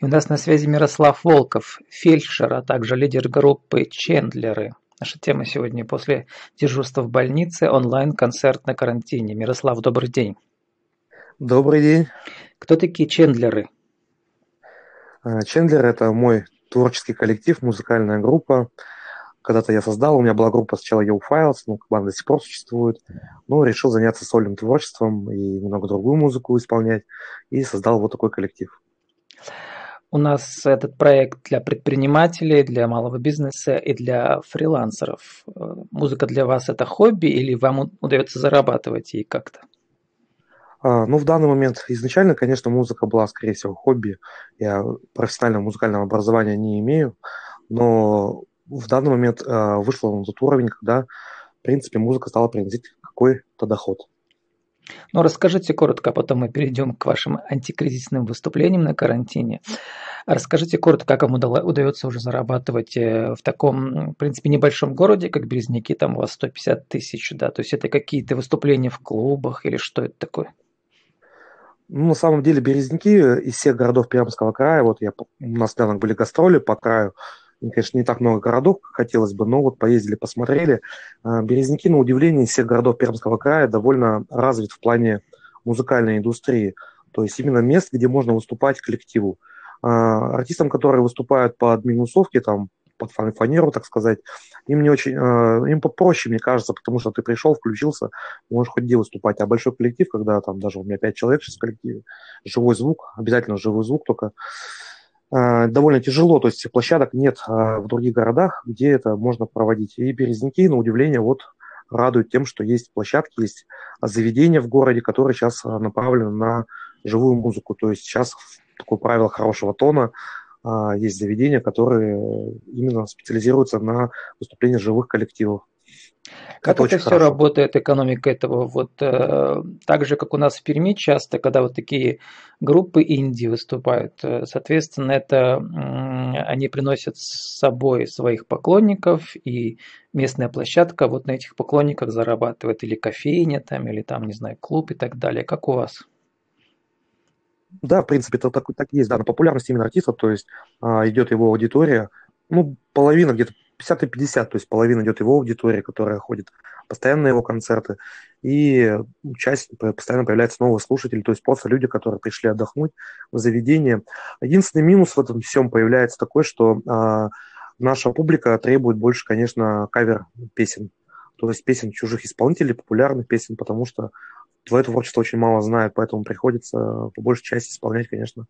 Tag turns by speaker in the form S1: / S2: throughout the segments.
S1: И у нас на связи Мирослав Волков, фельдшер, а также лидер группы «Чендлеры». Наша тема сегодня после дежурства в больнице онлайн-концерт на карантине. Мирослав, добрый день.
S2: Добрый день.
S1: Кто такие Чендлеры?
S2: А, Чендлер – это мой творческий коллектив, музыкальная группа. Когда-то я создал, у меня была группа сначала Yo Files, ну, банда до сих пор существует. Но решил заняться сольным творчеством и немного другую музыку исполнять. И создал вот такой коллектив.
S1: У нас этот проект для предпринимателей, для малого бизнеса и для фрилансеров. Э, музыка для вас это хобби или вам удается зарабатывать ей как-то?
S2: А, ну, в данный момент изначально, конечно, музыка была, скорее всего, хобби. Я профессионального музыкального образования не имею, но в данный момент а, вышла на тот уровень, когда, в принципе, музыка стала приносить какой-то доход.
S1: Ну, расскажите коротко, а потом мы перейдем к вашим антикризисным выступлениям на карантине. Расскажите коротко, как вам удается уже зарабатывать э, в таком, в принципе, небольшом городе, как Березники, там у вас 150 тысяч, да, то есть это какие-то выступления в клубах или что это такое?
S2: Ну, на самом деле, Березники из всех городов Пермского края, вот я, у нас недавно были гастроли по краю, конечно, не так много городов, как хотелось бы, но вот поездили, посмотрели. А, Березники, на удивление, из всех городов Пермского края довольно развит в плане музыкальной индустрии. То есть именно мест, где можно выступать коллективу. А, артистам, которые выступают под минусовки, там, под фанеру, так сказать, им не очень, э, им попроще, мне кажется, потому что ты пришел, включился, можешь хоть где выступать. А большой коллектив, когда там даже у меня пять человек сейчас в коллективе, живой звук, обязательно живой звук только, довольно тяжело, то есть площадок нет э, в других городах, где это можно проводить. И Березники, на удивление, вот радуют тем, что есть площадки, есть заведения в городе, которые сейчас направлены на живую музыку. То есть сейчас такое правило хорошего тона – а, есть заведения, которые именно специализируются на выступлении живых коллективов.
S1: Как это, это все хорошо. работает, экономика этого? Вот э, так же, как у нас в Перми часто, когда вот такие группы Индии выступают, э, соответственно, это э, они приносят с собой своих поклонников, и местная площадка вот на этих поклонниках зарабатывает, или кофейня там, или там, не знаю, клуб и так далее. Как у вас?
S2: Да, в принципе, это так, так есть, да, на популярность именно артиста, то есть а, идет его аудитория, ну, половина где-то 50 и 50, то есть половина идет его аудитория, которая ходит постоянно на его концерты, и часть постоянно появляется новые слушатели, то есть просто люди, которые пришли отдохнуть в заведение. Единственный минус в этом всем появляется такой, что а, наша публика требует больше, конечно, кавер песен, то есть песен чужих исполнителей, популярных песен, потому что твое творчество очень мало знают, поэтому приходится по большей части исполнять, конечно,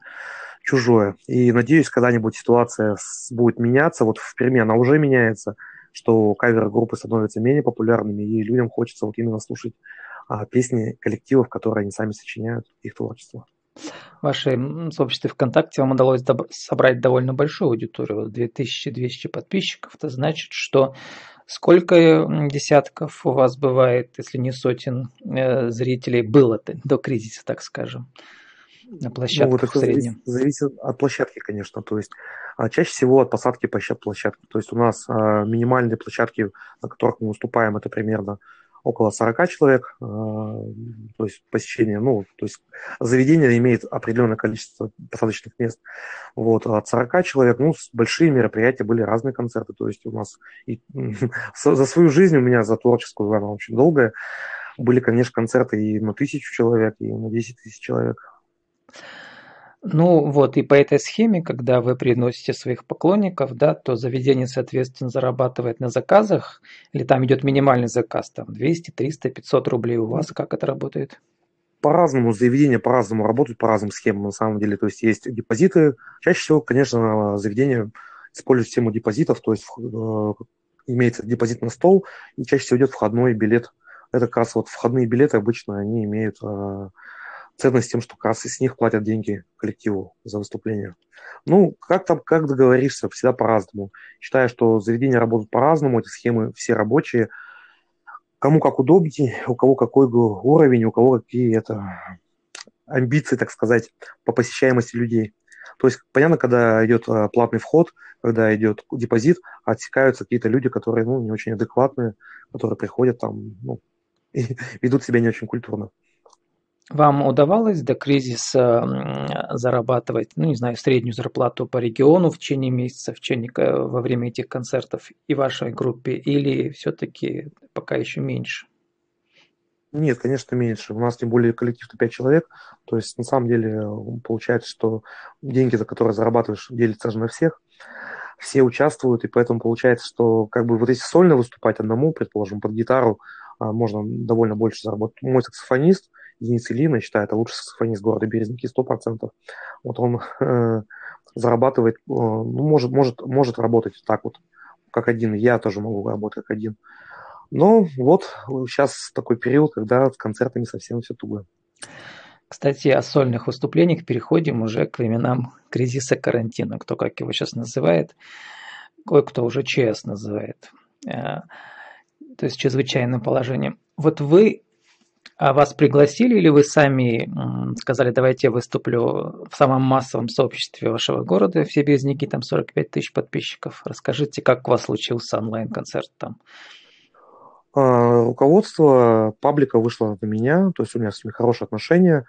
S2: чужое. И надеюсь, когда-нибудь ситуация будет меняться, вот в Перми она уже меняется, что кавер-группы становятся менее популярными, и людям хочется вот именно слушать а, песни коллективов, которые они сами сочиняют, их творчество.
S1: В вашей сообществе ВКонтакте вам удалось собрать довольно большую аудиторию, 2200 подписчиков. Это значит, что Сколько десятков у вас бывает, если не сотен э, зрителей было до кризиса, так скажем, на площадках ну, вот в среднем?
S2: Зависит, зависит от площадки, конечно. То есть а чаще всего от посадки площадки. То есть у нас а, минимальные площадки, на которых мы выступаем, это примерно около 40 человек, э, то есть посещение, ну, то есть заведение имеет определенное количество посадочных мест, вот, от 40 человек, ну, большие мероприятия, были разные концерты, то есть у нас и, за свою жизнь у меня, за творческую, она очень долгая, были, конечно, концерты и на тысячу человек, и на 10 тысяч человек.
S1: Ну вот, и по этой схеме, когда вы приносите своих поклонников, да, то заведение, соответственно, зарабатывает на заказах, или там идет минимальный заказ, там 200, 300, 500 рублей у вас, как это работает?
S2: По-разному, заведения по-разному работают, по разным схемам на самом деле, то есть есть депозиты, чаще всего, конечно, заведение использует систему депозитов, то есть э, имеется депозит на стол, и чаще всего идет входной билет. Это как раз вот входные билеты обычно, они имеют э, ценность тем, что как раз с них платят деньги коллективу за выступление. Ну, как там, как договоришься, всегда по-разному. Считаю, что заведения работают по-разному, эти схемы все рабочие. Кому как удобнее, у кого какой уровень, у кого какие это амбиции, так сказать, по посещаемости людей. То есть, понятно, когда идет а, платный вход, когда идет депозит, отсекаются какие-то люди, которые ну, не очень адекватные, которые приходят там, ну, и ведут себя не очень культурно.
S1: Вам удавалось до кризиса зарабатывать, ну, не знаю, среднюю зарплату по региону в течение месяца, в течение, во время этих концертов и вашей группе, или все-таки пока еще меньше?
S2: Нет, конечно, меньше. У нас тем более коллектив-то 5 человек. То есть, на самом деле, получается, что деньги, за которые зарабатываешь, делятся же на всех. Все участвуют, и поэтому получается, что как бы вот если сольно выступать одному, предположим, под гитару, а, можно довольно больше заработать. Мой саксофонист, Денис Ильин, я считаю, это лучший саксофонист города Березники, 100%. Вот он э, зарабатывает, э, ну, может, может, может работать так вот, как один. Я тоже могу работать как один. Но вот сейчас такой период, когда с концертами совсем все туго.
S1: Кстати, о сольных выступлениях переходим уже к временам кризиса карантина, кто как его сейчас называет, кое-кто уже ЧС называет, э, то есть чрезвычайным положением. Вот вы а вас пригласили или вы сами сказали, давайте я выступлю в самом массовом сообществе вашего города, все безники, там 45 тысяч подписчиков. Расскажите, как у вас случился онлайн-концерт там?
S2: А, руководство паблика вышло на меня, то есть у меня с ними хорошие отношения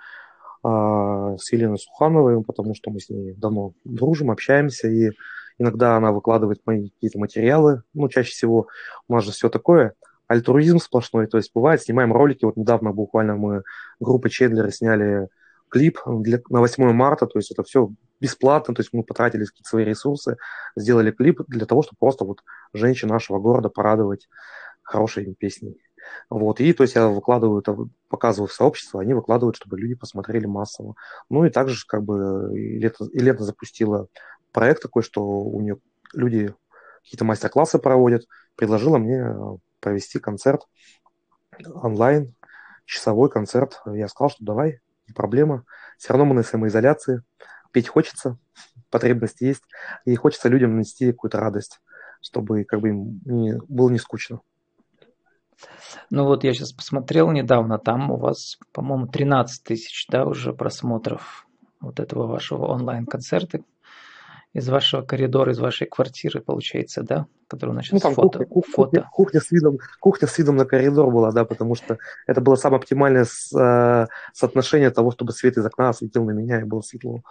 S2: а, с Еленой Сухановой, потому что мы с ней давно дружим, общаемся, и иногда она выкладывает мои какие-то материалы, ну, чаще всего у нас же все такое – альтруизм сплошной. То есть бывает, снимаем ролики. Вот недавно буквально мы группы Чедлера сняли клип для, на 8 марта, то есть это все бесплатно, то есть мы потратили какие-то свои ресурсы, сделали клип для того, чтобы просто вот женщин нашего города порадовать хорошей песней. Вот, и то есть я выкладываю это, показываю в сообщество, они выкладывают, чтобы люди посмотрели массово. Ну и также как бы и лето запустила проект такой, что у нее люди какие-то мастер-классы проводят, предложила мне провести концерт онлайн, часовой концерт. Я сказал, что давай, не проблема. Все равно мы на самоизоляции, петь хочется, потребность есть, и хочется людям нанести какую-то радость, чтобы как бы им не, было не скучно.
S1: Ну вот я сейчас посмотрел недавно, там у вас, по-моему, 13 тысяч, да, уже просмотров вот этого вашего онлайн-концерта из вашего коридора, из вашей квартиры, получается, да? Которую у нас сейчас ну, там фото.
S2: Кухня, фото. Кухня, с видом, кухня с видом на коридор была, да, потому что это было самое оптимальное с, э, соотношение того, чтобы свет из окна светил на меня и было светло.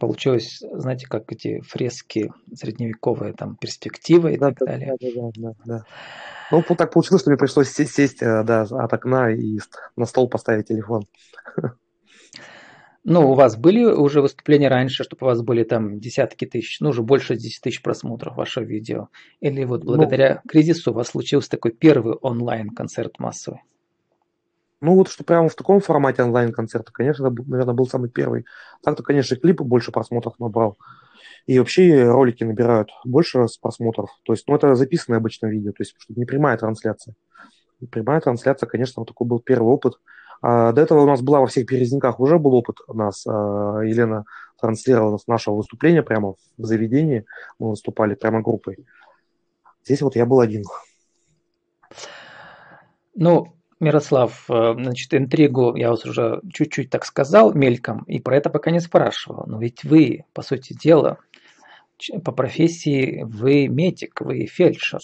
S1: Получилось, знаете, как эти фрески средневековые, там, перспективы и да, так да, далее. Да, да, да,
S2: да. Ну, так получилось, что мне пришлось сесть, сесть э, да, от окна и на стол поставить телефон.
S1: Ну, у вас были уже выступления раньше, чтобы у вас были там десятки тысяч, ну, уже больше 10 тысяч просмотров вашего видео? Или вот ну, благодаря ну, кризису у вас случился такой первый онлайн-концерт массовый?
S2: Ну, вот что прямо в таком формате онлайн-концерта, конечно, наверное, был самый первый. Так-то, конечно, клипы больше просмотров набрал. И вообще ролики набирают больше просмотров. То есть, ну, это записанное обычно видео, то есть, не прямая трансляция. Прямая трансляция, конечно, вот такой был первый опыт – до этого у нас была во всех Березняках уже был опыт у нас. А, Елена транслировала с нашего выступления прямо в заведении. Мы выступали прямо группой. Здесь вот я был один.
S1: Ну, Мирослав, э, значит, интригу я вас уже чуть-чуть так сказал мельком, и про это пока не спрашивал. Но ведь вы, по сути дела, по профессии вы медик, вы фельдшер.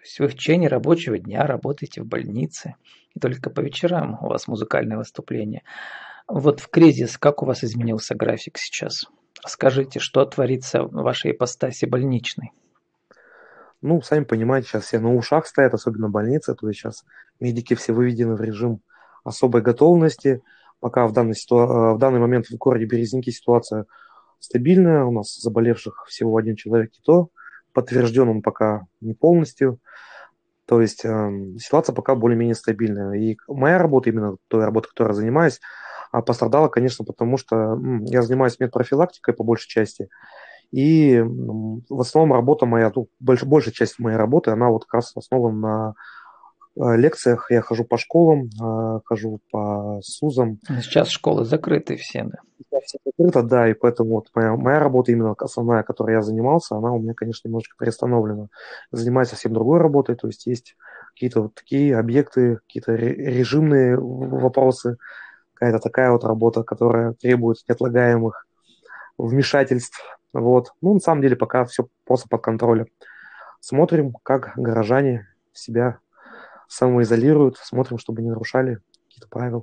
S1: То есть вы в течение рабочего дня работаете в больнице, и только по вечерам у вас музыкальное выступление. Вот в кризис как у вас изменился график сейчас? Расскажите, что творится в вашей ипостаси больничной?
S2: Ну, сами понимаете, сейчас все на ушах стоят, особенно больницы, то есть сейчас медики все выведены в режим особой готовности. Пока в данный, ситуа- в данный момент в городе Березники ситуация стабильная, у нас заболевших всего один человек и то, подтвержден он пока не полностью. То есть э, ситуация пока более-менее стабильная. И моя работа, именно той работа, которой я занимаюсь, а, пострадала, конечно, потому что я занимаюсь медпрофилактикой по большей части. И в основном работа моя, ну, больш, большая часть моей работы, она вот как раз основана на Э, лекциях я хожу по школам, э, хожу по СУЗам.
S1: Сейчас школы закрыты все, да?
S2: Закрыто, да, и поэтому вот моя, моя работа именно основная, которой я занимался, она у меня, конечно, немножечко перестановлена. Занимаюсь совсем другой работой, то есть есть какие-то вот такие объекты, какие-то режимные вопросы, какая-то такая вот работа, которая требует неотлагаемых вмешательств. Вот. Ну, на самом деле, пока все просто под контролем. Смотрим, как горожане себя самоизолируют, смотрим, чтобы не нарушали какие-то правила.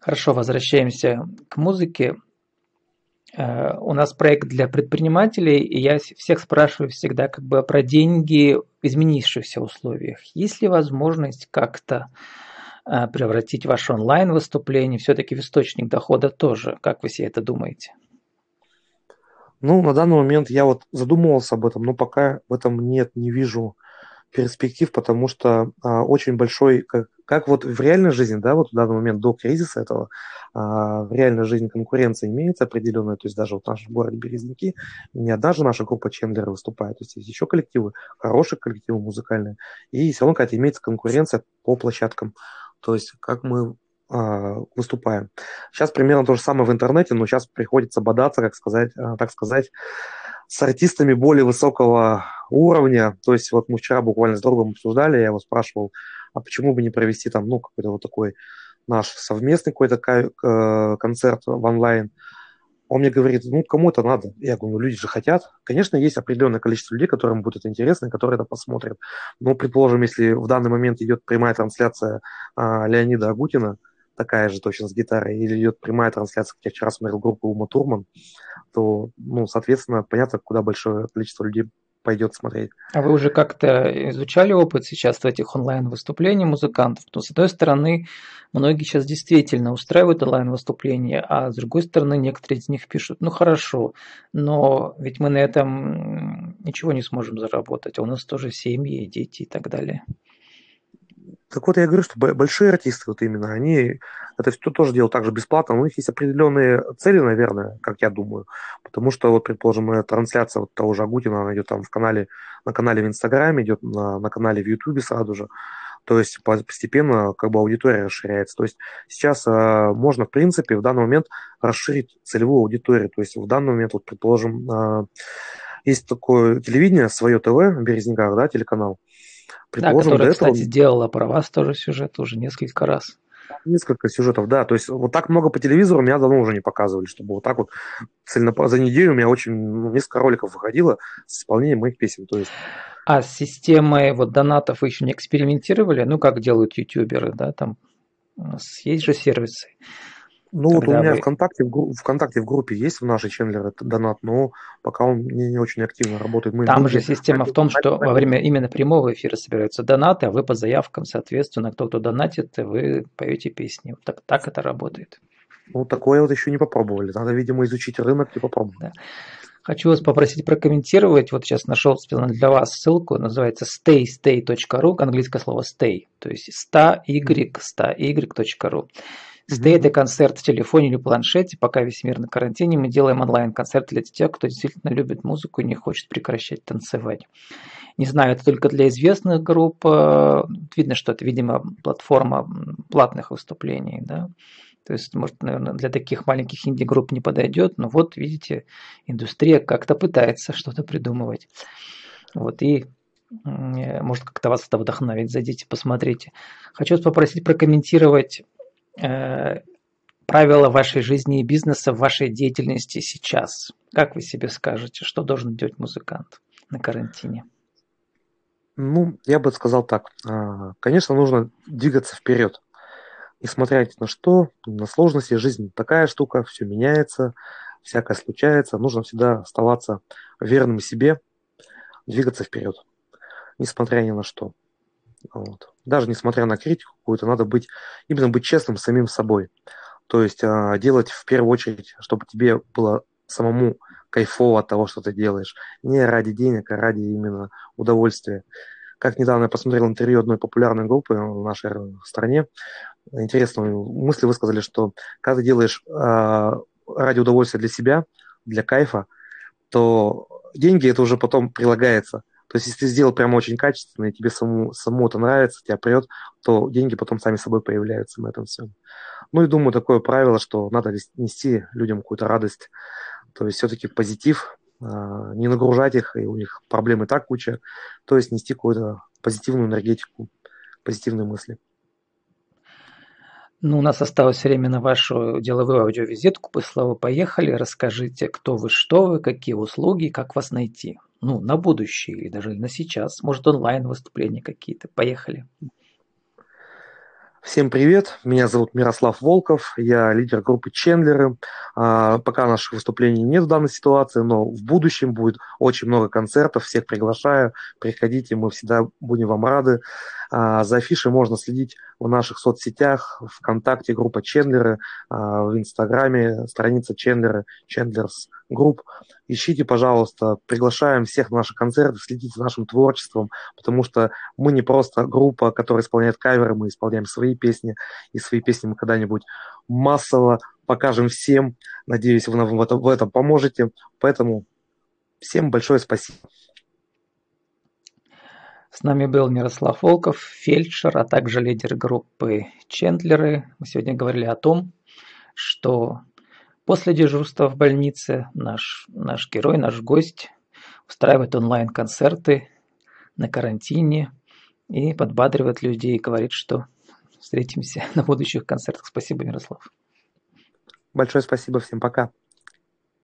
S1: Хорошо, возвращаемся к музыке. Э, у нас проект для предпринимателей, и я всех спрашиваю всегда как бы про деньги в изменившихся условиях. Есть ли возможность как-то э, превратить ваше онлайн-выступление все-таки в источник дохода тоже? Как вы себе это думаете?
S2: Ну, на данный момент я вот задумывался об этом, но пока в этом нет, не вижу перспектив, потому что а, очень большой, как, как вот в реальной жизни, да, вот в данный момент до кризиса этого, а, в реальной жизни конкуренция имеется определенная, то есть даже вот в нашем городе Березники не одна же наша группа Чендлера выступает, то есть есть еще коллективы, хорошие коллективы музыкальные, и все равно какая-то имеется конкуренция по площадкам, то есть как мы а, выступаем. Сейчас примерно то же самое в интернете, но сейчас приходится бодаться, как сказать, а, так сказать, с артистами более высокого уровня. То есть вот мы вчера буквально с другом обсуждали, я его спрашивал, а почему бы не провести там, ну, какой-то вот такой наш совместный какой-то э, концерт в онлайн. Он мне говорит, ну, кому это надо? Я говорю, ну, люди же хотят. Конечно, есть определенное количество людей, которым будет интересно, которые это посмотрят. Но, предположим, если в данный момент идет прямая трансляция а, Леонида Агутина, такая же точно с гитарой, или идет прямая трансляция, как я вчера смотрел группу Ума Турман, то, ну, соответственно, понятно, куда большое количество людей пойдет смотреть.
S1: А вы уже как-то изучали опыт сейчас этих онлайн-выступлений музыкантов? То, с одной стороны, многие сейчас действительно устраивают онлайн-выступления, а с другой стороны, некоторые из них пишут, ну хорошо, но ведь мы на этом ничего не сможем заработать, а у нас тоже семьи, дети и так далее.
S2: Так вот, я говорю, что большие артисты, вот именно, они это все тоже делают также бесплатно, но у них есть определенные цели, наверное, как я думаю. Потому что, вот, предположим, трансляция вот того же Агутина, она идет там в канале, на канале в Инстаграме, идет на, на канале в Ютубе сразу же. То есть постепенно как бы аудитория расширяется. То есть сейчас э, можно, в принципе, в данный момент расширить целевую аудиторию. То есть в данный момент, вот, предположим, э, есть такое телевидение, свое ТВ в Березняках, да, телеканал.
S1: Предположим, да, которая, этого... кстати, сделала про вас тоже сюжет уже несколько раз.
S2: Несколько сюжетов, да. То есть вот так много по телевизору меня давно уже не показывали, чтобы вот так вот цельно за неделю у меня очень ну, несколько роликов выходило с исполнением моих песен. То есть...
S1: А с системой вот донатов вы еще не экспериментировали? Ну, как делают ютуберы, да, там есть же сервисы.
S2: Ну вот у меня вы... ВКонтакте, в, ВКонтакте в группе есть в нашей Чендлер этот донат, но пока он не, не очень активно работает.
S1: Мы Там же система в том, что во время именно прямого эфира собираются донаты, а вы по заявкам, соответственно, кто-то донатит, вы поете песни. Так, так это работает.
S2: Ну, такое вот еще не попробовали. Надо, видимо, изучить рынок и попробовать. Да.
S1: Хочу вас попросить прокомментировать. Вот сейчас нашел специально для вас ссылку. Называется staystay.ru, английское слово stay. То есть 100y, 100y.ru. Это концерт в телефоне или планшете, пока весь мир на карантине. Мы делаем онлайн-концерт для тех, кто действительно любит музыку и не хочет прекращать танцевать. Не знаю, это только для известных групп. Э, видно, что это, видимо, платформа платных выступлений. Да? То есть, может, наверное, для таких маленьких инди-групп не подойдет, но вот, видите, индустрия как-то пытается что-то придумывать. Вот, и э, может как-то вас это вдохновить, зайдите, посмотрите. Хочу вас попросить прокомментировать правила вашей жизни и бизнеса в вашей деятельности сейчас? Как вы себе скажете, что должен делать музыкант на карантине?
S2: Ну, я бы сказал так. А, конечно, нужно двигаться вперед. Несмотря на что, на сложности жизни такая штука, все меняется, всякое случается. Нужно всегда оставаться верным себе, двигаться вперед, несмотря ни на что. Вот. Даже несмотря на критику какую-то, надо быть, именно быть честным с самим собой. То есть э, делать в первую очередь, чтобы тебе было самому кайфово от того, что ты делаешь. Не ради денег, а ради именно удовольствия. Как недавно я посмотрел интервью одной популярной группы в нашей стране, интересную мысль высказали, что когда ты делаешь э, ради удовольствия для себя, для кайфа, то деньги это уже потом прилагается. То есть, если ты сделал прямо очень качественно, и тебе самому, самому это нравится, тебя прет, то деньги потом сами собой появляются на этом всем. Ну и думаю, такое правило, что надо нести людям какую-то радость. То есть, все-таки позитив, а, не нагружать их, и у них проблемы так куча. То есть, нести какую-то позитивную энергетику, позитивные мысли.
S1: Ну, у нас осталось время на вашу деловую аудиовизитку. По слову, поехали. Расскажите, кто вы, что вы, какие услуги, как вас найти ну, на будущее или даже на сейчас. Может, онлайн выступления какие-то. Поехали.
S2: Всем привет, меня зовут Мирослав Волков, я лидер группы Чендлеры. А, пока наших выступлений нет в данной ситуации, но в будущем будет очень много концертов, всех приглашаю, приходите, мы всегда будем вам рады. А, за афишей можно следить в наших соцсетях, ВКонтакте группа Чендлеры, а, в Инстаграме страница Чендлеры, Chandlers Group. Ищите, пожалуйста, приглашаем всех на наши концерты, следите за нашим творчеством, потому что мы не просто группа, которая исполняет каверы, мы исполняем свои песни, и свои песни мы когда-нибудь массово покажем всем. Надеюсь, вы нам в этом, в этом поможете. Поэтому всем большое спасибо.
S1: С нами был Мирослав Волков, фельдшер, а также лидер группы Чендлеры. Мы сегодня говорили о том, что после дежурства в больнице наш, наш герой, наш гость устраивает онлайн-концерты на карантине и подбадривает людей, говорит, что встретимся на будущих концертах. Спасибо, Мирослав.
S2: Большое спасибо, всем пока.